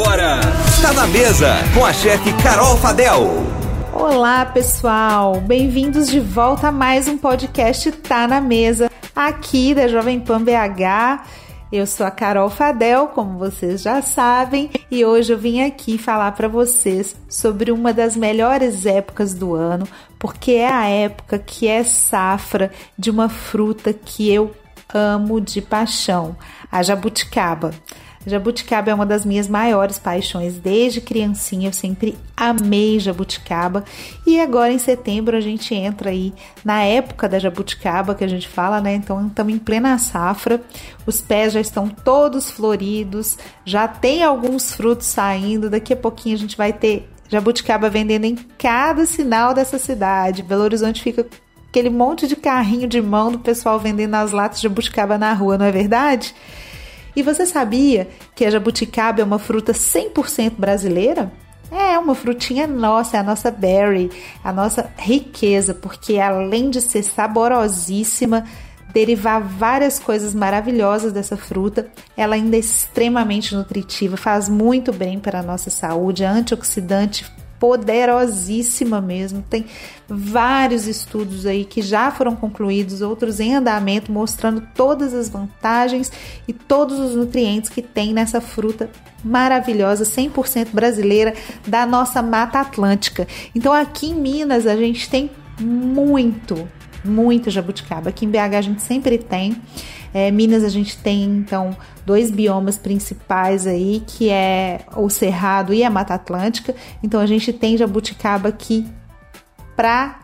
agora, está na mesa com a chefe Carol Fadel. Olá, pessoal! Bem-vindos de volta a mais um podcast Tá na Mesa, aqui da Jovem Pan BH. Eu sou a Carol Fadel, como vocês já sabem, e hoje eu vim aqui falar para vocês sobre uma das melhores épocas do ano, porque é a época que é safra de uma fruta que eu amo de paixão, a jabuticaba. Jabuticaba é uma das minhas maiores paixões. Desde criancinha eu sempre amei jabuticaba. E agora em setembro a gente entra aí na época da jabuticaba que a gente fala, né? Então estamos em plena safra. Os pés já estão todos floridos, já tem alguns frutos saindo. Daqui a pouquinho a gente vai ter jabuticaba vendendo em cada sinal dessa cidade. Belo Horizonte fica aquele monte de carrinho de mão do pessoal vendendo as latas de jabuticaba na rua, não é verdade? E você sabia que a jabuticaba é uma fruta 100% brasileira? É uma frutinha nossa, é a nossa berry, a nossa riqueza, porque além de ser saborosíssima, derivar várias coisas maravilhosas dessa fruta, ela ainda é extremamente nutritiva, faz muito bem para a nossa saúde, é antioxidante poderosíssima mesmo. Tem vários estudos aí que já foram concluídos, outros em andamento, mostrando todas as vantagens e todos os nutrientes que tem nessa fruta maravilhosa, 100% brasileira da nossa Mata Atlântica. Então aqui em Minas a gente tem muito, muito jabuticaba. Aqui em BH a gente sempre tem. É, Minas a gente tem então dois biomas principais aí, que é o Cerrado e a Mata Atlântica. Então a gente tem jabuticaba aqui pra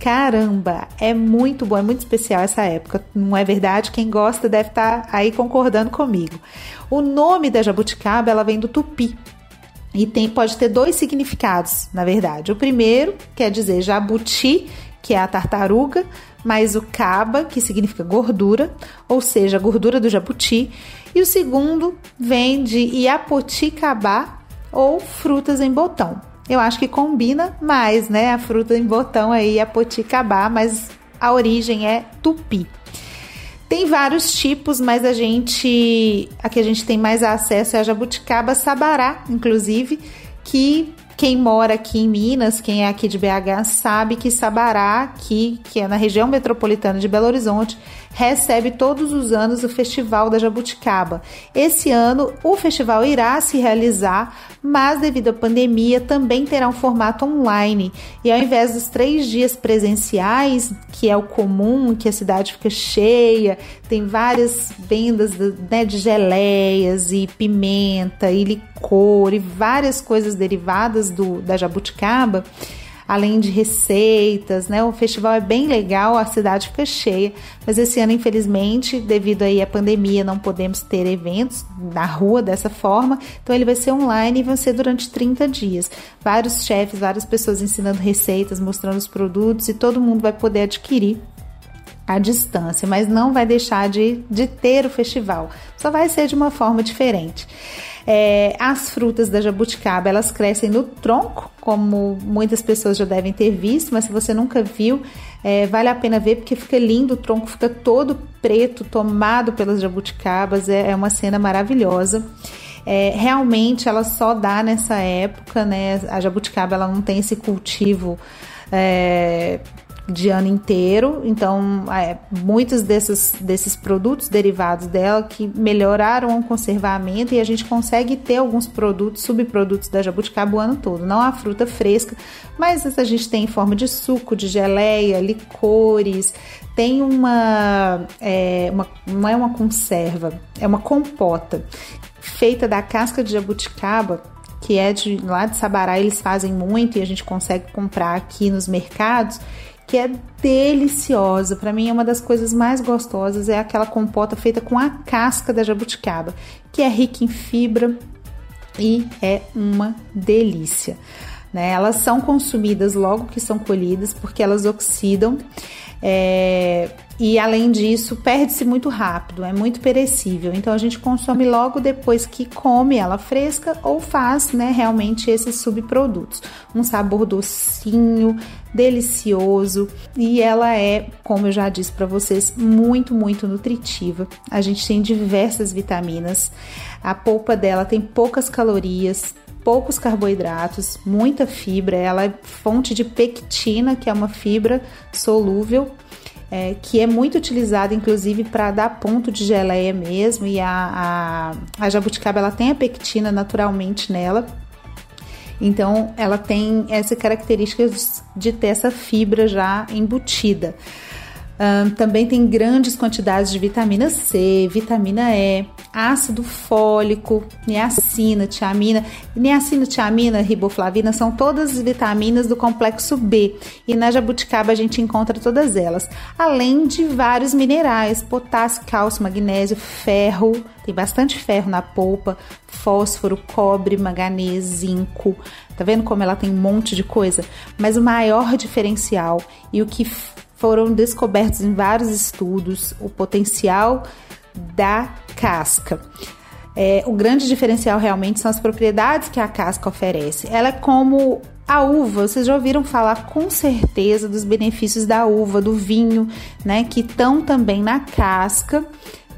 caramba, é muito bom, é muito especial essa época, não é verdade? Quem gosta deve estar tá aí concordando comigo. O nome da jabuticaba ela vem do tupi. E tem, pode ter dois significados, na verdade. O primeiro quer dizer jabuti, que é a tartaruga, mais o caba, que significa gordura, ou seja, a gordura do jabuti, e o segundo vem de iapoticabá ou frutas em botão. Eu acho que combina mais, né? A fruta em botão aí, iapoticabá, mas a origem é tupi. Tem vários tipos, mas a gente, a que a gente tem mais acesso é a jabuticaba sabará, inclusive, que quem mora aqui em Minas, quem é aqui de BH, sabe que Sabará, aqui, que é na região metropolitana de Belo Horizonte, recebe todos os anos o Festival da Jabuticaba. Esse ano o festival irá se realizar, mas devido à pandemia também terá um formato online. E ao invés dos três dias presenciais, que é o comum, que a cidade fica cheia, tem várias vendas né, de geleias e pimenta e licor e várias coisas derivadas do, da jabuticaba, além de receitas, né? O festival é bem legal, a cidade fica cheia, mas esse ano, infelizmente, devido aí à pandemia, não podemos ter eventos na rua dessa forma, então ele vai ser online e vai ser durante 30 dias. Vários chefes, várias pessoas ensinando receitas, mostrando os produtos e todo mundo vai poder adquirir à distância, mas não vai deixar de, de ter o festival, só vai ser de uma forma diferente. É, as frutas da jabuticaba elas crescem no tronco, como muitas pessoas já devem ter visto, mas se você nunca viu, é, vale a pena ver porque fica lindo, o tronco fica todo preto, tomado pelas jabuticabas, é, é uma cena maravilhosa. É, realmente ela só dá nessa época, né? A jabuticaba ela não tem esse cultivo é, de ano inteiro. Então, é, muitos desses, desses produtos derivados dela que melhoraram o conservamento e a gente consegue ter alguns produtos, subprodutos da jabuticaba o ano todo. Não a fruta fresca, mas a gente tem em forma de suco, de geleia, licores. Tem uma, é, uma não é uma conserva, é uma compota feita da casca de jabuticaba que é de lá de Sabará, eles fazem muito e a gente consegue comprar aqui nos mercados que é deliciosa. Para mim é uma das coisas mais gostosas é aquela compota feita com a casca da jabuticaba, que é rica em fibra e é uma delícia. Né? Elas são consumidas logo que são colhidas porque elas oxidam. É, e além disso, perde-se muito rápido, é muito perecível. Então a gente consome logo depois que come ela fresca ou faz né, realmente esses subprodutos. Um sabor docinho, delicioso e ela é, como eu já disse para vocês, muito, muito nutritiva. A gente tem diversas vitaminas. A polpa dela tem poucas calorias, poucos carboidratos, muita fibra. Ela é fonte de pectina, que é uma fibra solúvel. É, que é muito utilizada, inclusive, para dar ponto de geleia mesmo. E a, a, a jabuticaba ela tem a pectina naturalmente nela. Então, ela tem essa característica de ter essa fibra já embutida. Um, também tem grandes quantidades de vitamina C, vitamina E, ácido fólico, niacina, tiamina. Niacina, tiamina, riboflavina são todas vitaminas do complexo B e na jabuticaba a gente encontra todas elas, além de vários minerais, potássio, cálcio, magnésio, ferro, tem bastante ferro na polpa, fósforo, cobre, manganês, zinco. Tá vendo como ela tem um monte de coisa? Mas o maior diferencial e o que foram descobertos em vários estudos o potencial da casca. É, o grande diferencial realmente são as propriedades que a casca oferece. Ela é como a uva, vocês já ouviram falar com certeza dos benefícios da uva, do vinho, né? Que estão também na casca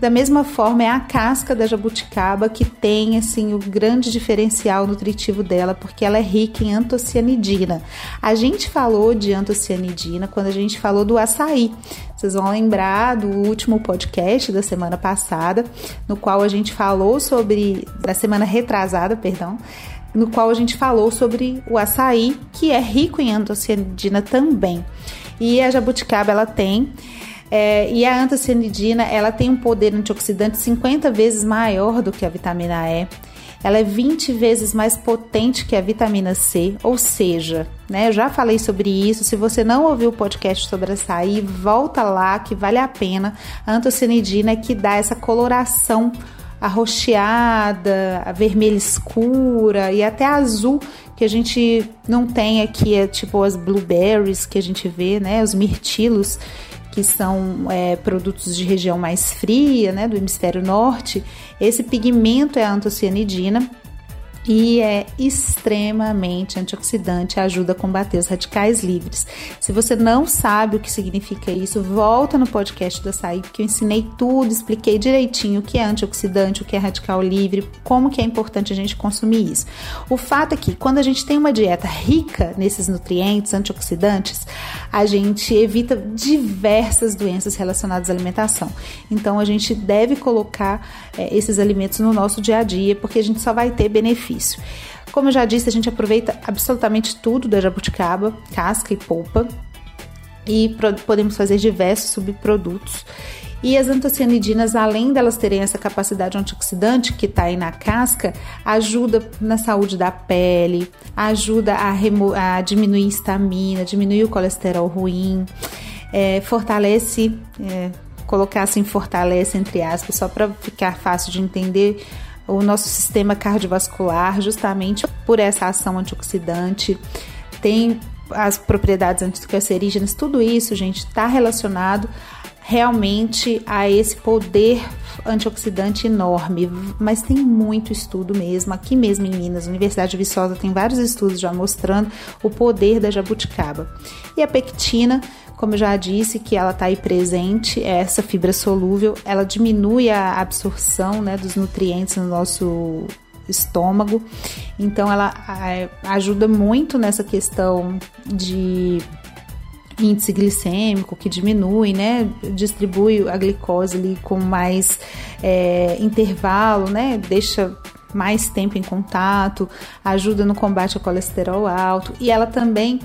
da mesma forma, é a casca da jabuticaba que tem assim o grande diferencial nutritivo dela, porque ela é rica em antocianidina. A gente falou de antocianidina quando a gente falou do açaí. Vocês vão lembrar do último podcast da semana passada, no qual a gente falou sobre da semana retrasada, perdão, no qual a gente falou sobre o açaí, que é rico em antocianidina também. E a jabuticaba ela tem é, e a antocianidina, ela tem um poder antioxidante 50 vezes maior do que a vitamina E. Ela é 20 vezes mais potente que a vitamina C, ou seja, né, eu já falei sobre isso. Se você não ouviu o podcast sobre açaí, volta lá que vale a pena. A antocianidina é que dá essa coloração arroxeada, vermelha escura e até azul que a gente não tem aqui, é tipo as blueberries que a gente vê, né, os mirtilos que são é, produtos de região mais fria, né, do hemisfério norte, esse pigmento é a antocianidina e é extremamente antioxidante, ajuda a combater os radicais livres. Se você não sabe o que significa isso, volta no podcast do açaí, porque eu ensinei tudo, expliquei direitinho o que é antioxidante, o que é radical livre, como que é importante a gente consumir isso. O fato é que quando a gente tem uma dieta rica nesses nutrientes antioxidantes, a gente evita diversas doenças relacionadas à alimentação. Então a gente deve colocar é, esses alimentos no nosso dia a dia, porque a gente só vai ter benefício Como eu já disse, a gente aproveita absolutamente tudo da jabuticaba, casca e polpa, e podemos fazer diversos subprodutos. E as antocianidinas, além delas terem essa capacidade antioxidante que está aí na casca, ajuda na saúde da pele, ajuda a, a diminuir estamina, diminuir o colesterol ruim, é, fortalece, é, colocar assim fortalece entre aspas, só para ficar fácil de entender o nosso sistema cardiovascular, justamente por essa ação antioxidante. Tem as propriedades anticancerígenas, tudo isso, gente, está relacionado realmente a esse poder antioxidante enorme, mas tem muito estudo mesmo, aqui mesmo em Minas, Universidade de Viçosa tem vários estudos já mostrando o poder da jabuticaba. E a pectina, como eu já disse, que ela está aí presente, é essa fibra solúvel, ela diminui a absorção né, dos nutrientes no nosso estômago. Então ela ajuda muito nessa questão de índice glicêmico que diminui, né? Distribui a glicose ali com mais é, intervalo, né? Deixa mais tempo em contato, ajuda no combate ao colesterol alto e ela também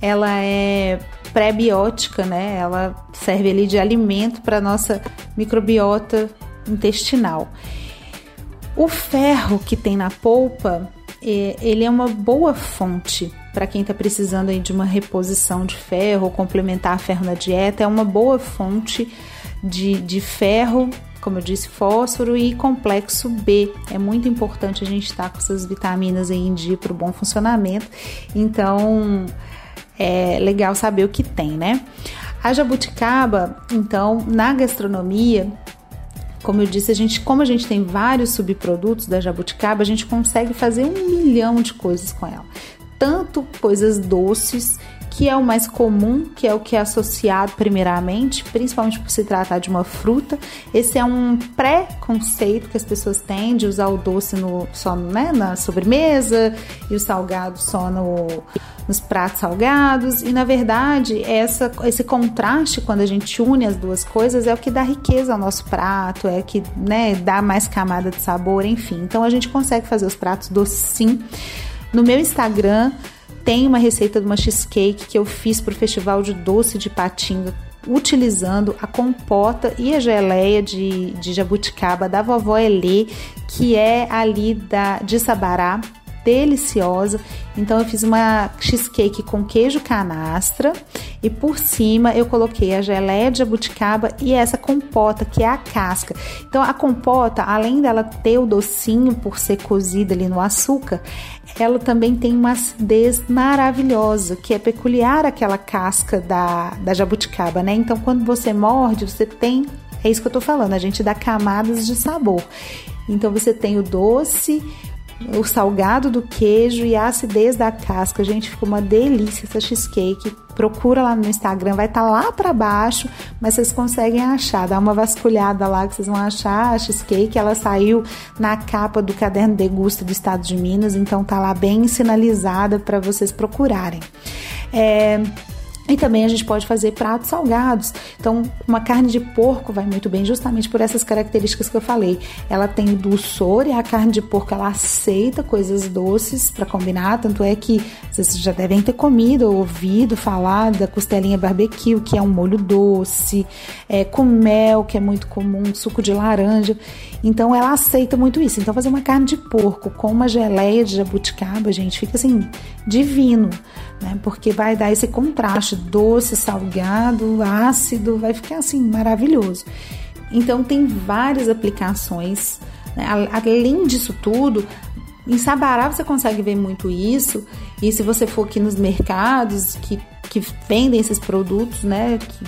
ela é pré-biótica, né? Ela serve ali de alimento para nossa microbiota intestinal. O ferro que tem na polpa, é, ele é uma boa fonte para quem está precisando de uma reposição de ferro complementar ferro na dieta. É uma boa fonte de, de ferro como eu disse, fósforo e complexo B. É muito importante a gente estar com essas vitaminas aí em dia para o bom funcionamento. Então, é legal saber o que tem, né? A jabuticaba, então, na gastronomia, como eu disse, a gente, como a gente tem vários subprodutos da jabuticaba, a gente consegue fazer um milhão de coisas com ela. Tanto coisas doces que é o mais comum, que é o que é associado primeiramente, principalmente por se tratar de uma fruta. Esse é um pré-conceito que as pessoas têm de usar o doce no, só né, na sobremesa e o salgado só no, nos pratos salgados. E na verdade, essa, esse contraste, quando a gente une as duas coisas, é o que dá riqueza ao nosso prato, é o que né, dá mais camada de sabor, enfim. Então a gente consegue fazer os pratos doces sim. No meu Instagram, tem uma receita de uma cheesecake que eu fiz para o Festival de Doce de Patinga, utilizando a compota e a geleia de, de jabuticaba da vovó Elê, que é ali da, de Sabará, deliciosa. Então eu fiz uma cheesecake com queijo canastra e por cima eu coloquei a geleia de jabuticaba e essa compota que é a casca. Então a compota, além dela ter o docinho por ser cozida ali no açúcar, ela também tem uma acidez maravilhosa, que é peculiar àquela casca da, da jabuticaba, né? Então quando você morde, você tem é isso que eu tô falando, a gente dá camadas de sabor. Então você tem o doce, o salgado do queijo e a acidez da casca. Gente, ficou uma delícia essa cheesecake. Procura lá no Instagram, vai estar tá lá para baixo, mas vocês conseguem achar. Dá uma vasculhada lá que vocês vão achar a cheesecake. Ela saiu na capa do caderno Degusta do Estado de Minas, então tá lá bem sinalizada para vocês procurarem. É, e também a gente pode fazer pratos salgados. Então, uma carne de porco vai muito bem, justamente por essas características que eu falei. Ela tem dulçor e a carne de porco ela aceita coisas doces para combinar. Tanto é que vocês já devem ter comido ou ouvido falar da costelinha barbecue, que é um molho doce, é, com mel, que é muito comum, suco de laranja. Então, ela aceita muito isso. Então, fazer uma carne de porco com uma geleia de jabuticaba, gente, fica assim, divino né? Porque vai dar esse contraste doce, salgado, ácido, vai ficar assim maravilhoso. Então tem várias aplicações. Né? Além disso tudo, em Sabará você consegue ver muito isso. E se você for aqui nos mercados que, que vendem esses produtos, né, que,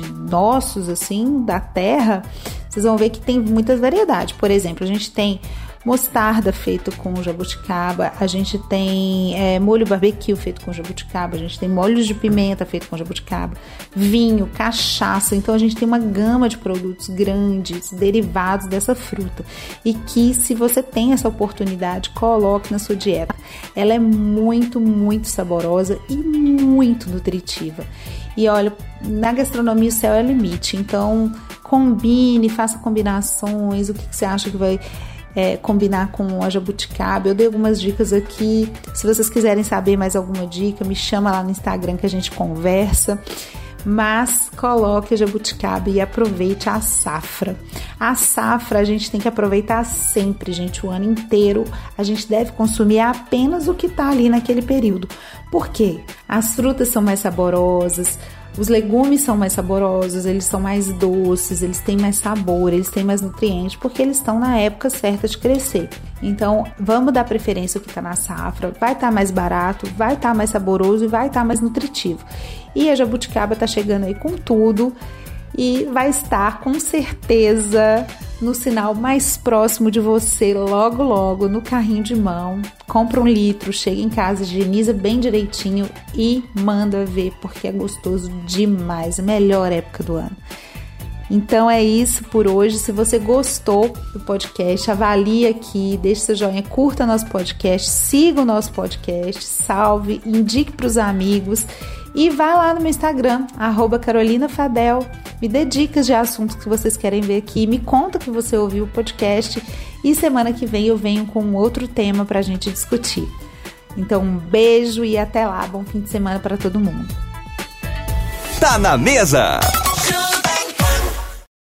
de nossos assim da terra, vocês vão ver que tem muitas variedades. Por exemplo, a gente tem mostarda feito com jabuticaba, a gente tem é, molho barbecue feito com jabuticaba, a gente tem molhos de pimenta feito com jabuticaba, vinho, cachaça. Então a gente tem uma gama de produtos grandes, derivados dessa fruta. E que se você tem essa oportunidade, coloque na sua dieta. Ela é muito, muito saborosa e muito nutritiva. E olha, na gastronomia o céu é limite. Então, combine, faça combinações. O que, que você acha que vai é, combinar com a jabuticaba. Eu dei algumas dicas aqui. Se vocês quiserem saber mais alguma dica, me chama lá no Instagram que a gente conversa. Mas coloque a jabuticaba e aproveite a safra. A safra a gente tem que aproveitar sempre, gente, o ano inteiro. A gente deve consumir apenas o que está ali naquele período. Por quê? As frutas são mais saborosas, os legumes são mais saborosos, eles são mais doces, eles têm mais sabor, eles têm mais nutrientes, porque eles estão na época certa de crescer. Então, vamos dar preferência ao que está na safra, vai estar tá mais barato, vai estar tá mais saboroso e vai estar tá mais nutritivo. E a jabuticaba está chegando aí com tudo e vai estar com certeza no sinal mais próximo de você, logo logo no carrinho de mão. Compra um litro, chega em casa, higieniza bem direitinho e manda ver, porque é gostoso demais. Melhor época do ano. Então é isso por hoje. Se você gostou do podcast, avalie aqui, deixe seu joinha, curta nosso podcast, siga o nosso podcast, salve, indique para os amigos e vá lá no meu Instagram, @carolinafadel. Me dê dicas de assuntos que vocês querem ver aqui, me conta que você ouviu o podcast e semana que vem eu venho com outro tema para a gente discutir. Então um beijo e até lá, bom fim de semana para todo mundo. Tá na mesa.